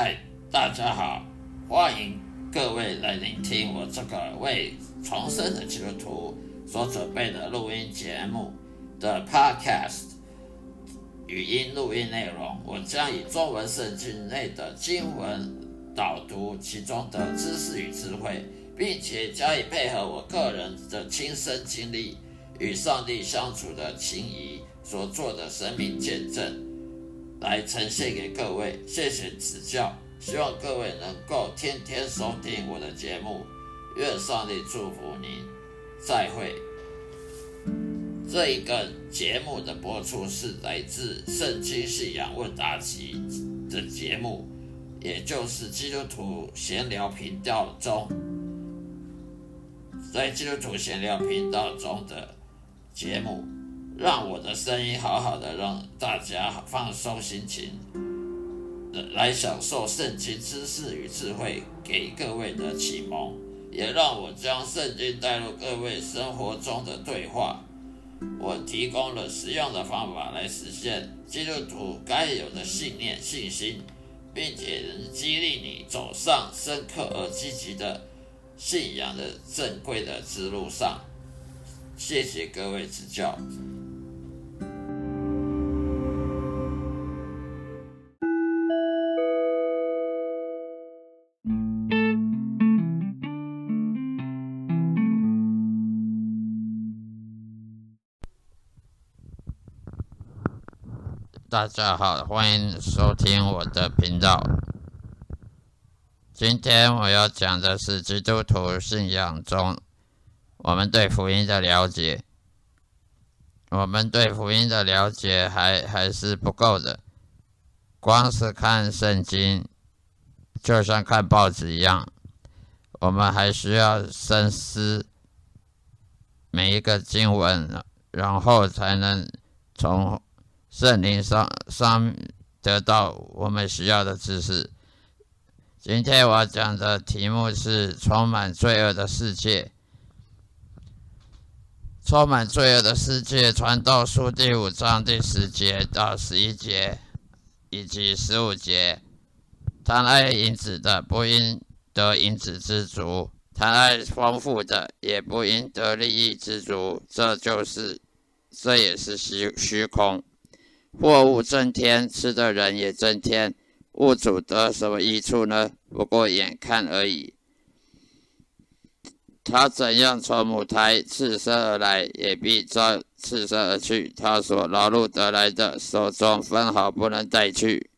嗨大家好，欢迎各位来聆听我这个为重生的基督徒所准备的录音节目的 Podcast 语音录音内容。我将以中文圣经内的经文导读其中的知识与智慧，并且加以配合我个人的亲身经历与上帝相处的情谊所做的生命见证。来呈现给各位，谢谢指教，希望各位能够天天收听我的节目，愿上帝祝福您，再会。这一个节目的播出是来自《圣经信仰问答集》的节目，也就是基督徒闲聊频道中，在基督徒闲聊频道中的节目。让我的声音好好的，让大家放松心情，来享受圣经知识与智慧给各位的启蒙，也让我将圣经带入各位生活中的对话。我提供了实用的方法来实现基督徒该有的信念、信心，并且能激励你走上深刻而积极的信仰的正规的之路上。谢谢各位指教。大家好，欢迎收听我的频道。今天我要讲的是基督徒信仰中，我们对福音的了解。我们对福音的了解还还是不够的，光是看圣经，就像看报纸一样，我们还需要深思每一个经文，然后才能从。圣灵上上得到我们需要的知识。今天我讲的题目是充满罪恶的世界。充满罪恶的世界，传道书第五章第十节到十一节，以及十五节。贪爱银子的，不应得银子之足；贪爱丰富的，也不应得利益之足。这就是，这也是虚虚空。货物增添，吃的人也增添，物主得什么益处呢？不过眼看而已。他怎样从母胎赤身而来，也必照赤身而去。他所劳碌得来的，手中分毫不能带去。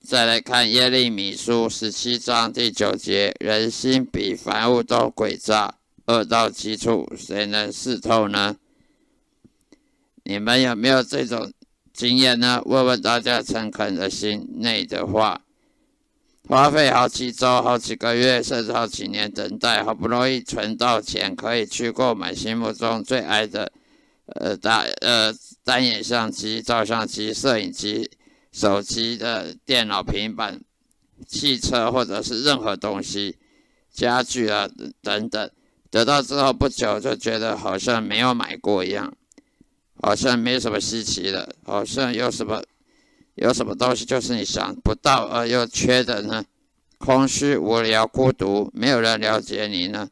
再来看耶利米书十七章第九节：人心比凡物都诡诈，恶到极处，谁能识透呢？你们有没有这种经验呢？问问大家诚恳的心内的话，花费好几周、好几个月，甚至好几年等待，好不容易存到钱，可以去购买心目中最爱的，呃，大呃单眼相机、照相机、摄影机、手机的电脑、平板、汽车，或者是任何东西、家具啊等等，得到之后不久就觉得好像没有买过一样。好像没什么稀奇的，好像有什么有什么东西就是你想不到而又缺的呢？空虚、无聊、孤独，没有人了解你呢。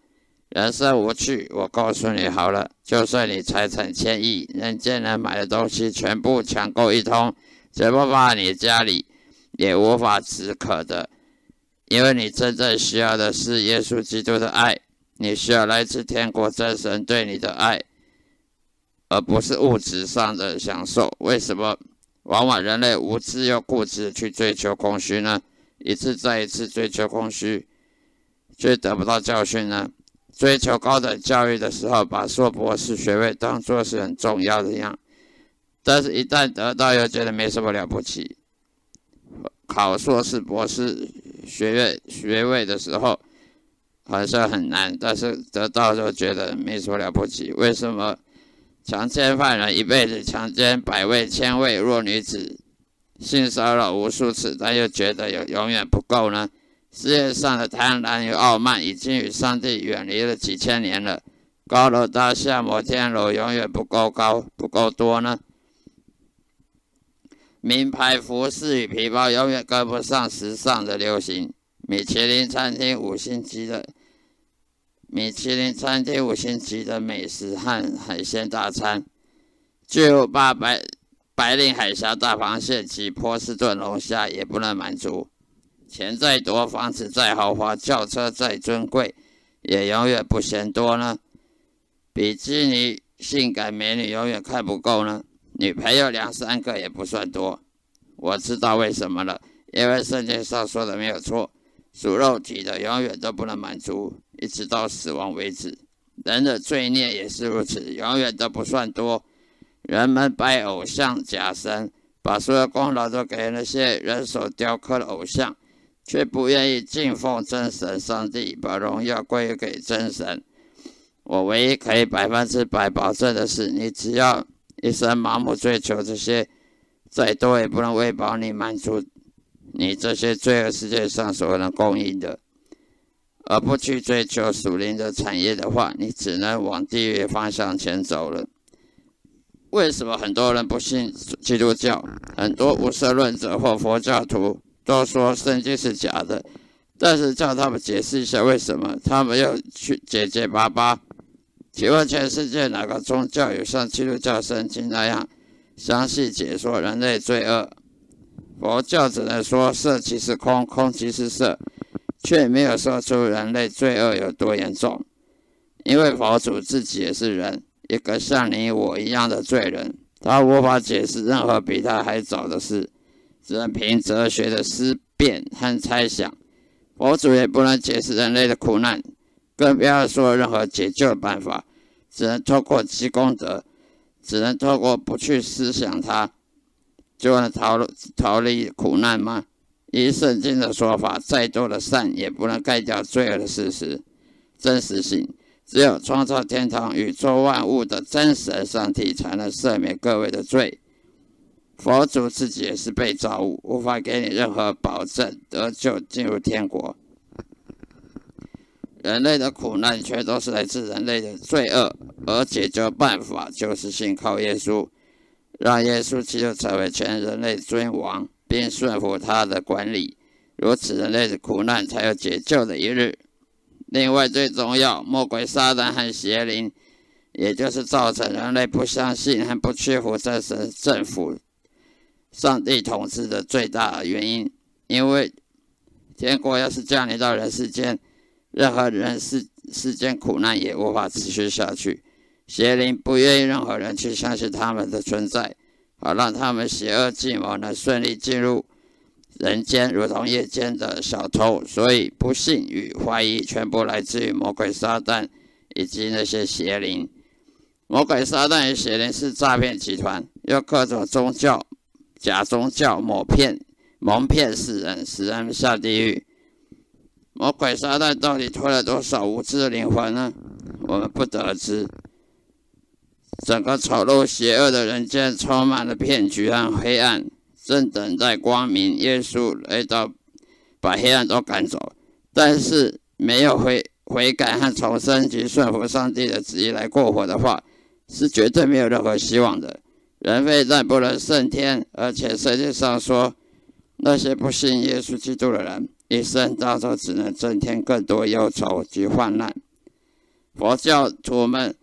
人生无趣，我告诉你好了，就算你财产千亿，人间能买的东西全部抢购一通，全部放在你家里，也无法止渴的。因为你真正需要的是耶稣基督的爱，你需要来自天国真神对你的爱。而不是物质上的享受。为什么往往人类无知又固执去追求空虚呢？一次再一次追求空虚，却得不到教训呢？追求高等教育的时候，把硕博士学位当作是很重要的样，但是一旦得到又觉得没什么了不起。考硕士、博士学位学位的时候，好像很难，但是得到就觉得没什么了不起。为什么？强奸犯人一辈子强奸百位、千位弱女子，性骚扰无数次，但又觉得有永远不够呢？世界上的贪婪与傲慢已经与上帝远离了几千年了。高楼大厦、摩天楼永远不够高、不够多呢？名牌服饰与皮包永远跟不上时尚的流行。米其林餐厅五星级的米其林餐厅五星级的美食和海鲜大餐，巨无霸白白令海峡大螃蟹及波士顿龙虾也不能满足。钱再多，房子再豪华，轿车再尊贵，也永远不嫌多呢。比基尼性感美女永远看不够呢。女朋友两三个也不算多。我知道为什么了，因为圣经上说的没有错，属肉体的永远都不能满足，一直到死亡为止。人的罪孽也是如此，永远都不算多。人们拜偶像假神，把所有功劳都给那些人手雕刻的偶像。却不愿意敬奉真神上帝，把荣耀归给真神。我唯一可以百分之百保证的是，你只要一生盲目追求这些，再多也不能喂饱你，满足你这些罪恶世界上所能供应的。而不去追求属灵的产业的话，你只能往地狱方向前走了。为什么很多人不信基督教？很多无神论者或佛教徒。都说圣经是假的，但是叫他们解释一下为什么，他们又去结结巴巴。请问全世界哪个宗教有像基督教圣经那样详细解说人类罪恶？佛教只能说色即是空，空即是色，却没有说出人类罪恶有多严重。因为佛祖自己也是人，一个像你我一样的罪人，他无法解释任何比他还早的事。只能凭哲学的思辨和猜想，佛祖也不能解释人类的苦难，更不要说任何解救的办法，只能透过积功德，只能透过不去思想它，就能逃逃离苦难吗？以圣经的说法，再多的善也不能盖掉罪恶的事实、真实性。只有创造天堂、宇宙万物的真神上帝，才能赦免各位的罪。佛祖自己也是被造物，无法给你任何保证得救进入天国。人类的苦难全都是来自人类的罪恶，而解决办法就是信靠耶稣，让耶稣基督成为全人类尊王，并顺服他的管理。如此，人类的苦难才有解救的一日。另外，最重要，魔鬼撒旦和邪灵，也就是造成人类不相信和不屈服这神政府。上帝统治的最大原因，因为天国要是降临到人世间，任何人世世间苦难也无法持续下去。邪灵不愿意任何人去相信他们的存在，好让他们邪恶计谋呢顺利进入人间，如同夜间的小偷。所以，不幸与怀疑全部来自于魔鬼撒旦以及那些邪灵。魔鬼撒旦与邪灵是诈骗集团，用各种宗教。假宗教蒙骗、蒙骗世人，使人下地狱。魔鬼撒旦到底拖了多少无知的灵魂呢？我们不得而知。整个丑陋邪恶的人间充满了骗局和黑暗，正等待光明。耶稣来到，把黑暗都赶走。但是没有悔悔改和重生及顺服上帝的旨意来过活的话，是绝对没有任何希望的。人非但不能胜天，而且圣经上说，那些不信耶稣基督的人，一生到头只能增添更多忧愁及患难。佛教徒们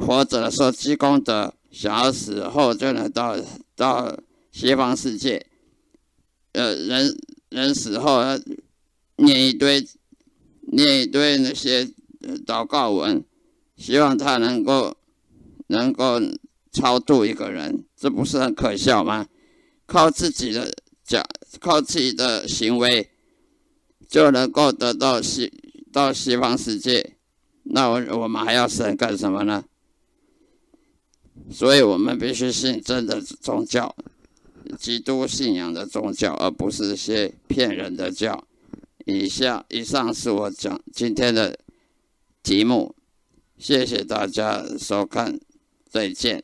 活着的时候积功德，想要死后就能到到西方世界。呃，人人死后要念一堆念一堆那些祷告文，希望他能够能够。超度一个人，这不是很可笑吗？靠自己的假，靠自己的行为就能够得到西到西方世界，那我我们还要神干什么呢？所以我们必须信真的宗教，基督信仰的宗教，而不是些骗人的教。以下以上是我讲今天的题目，谢谢大家收看，再见。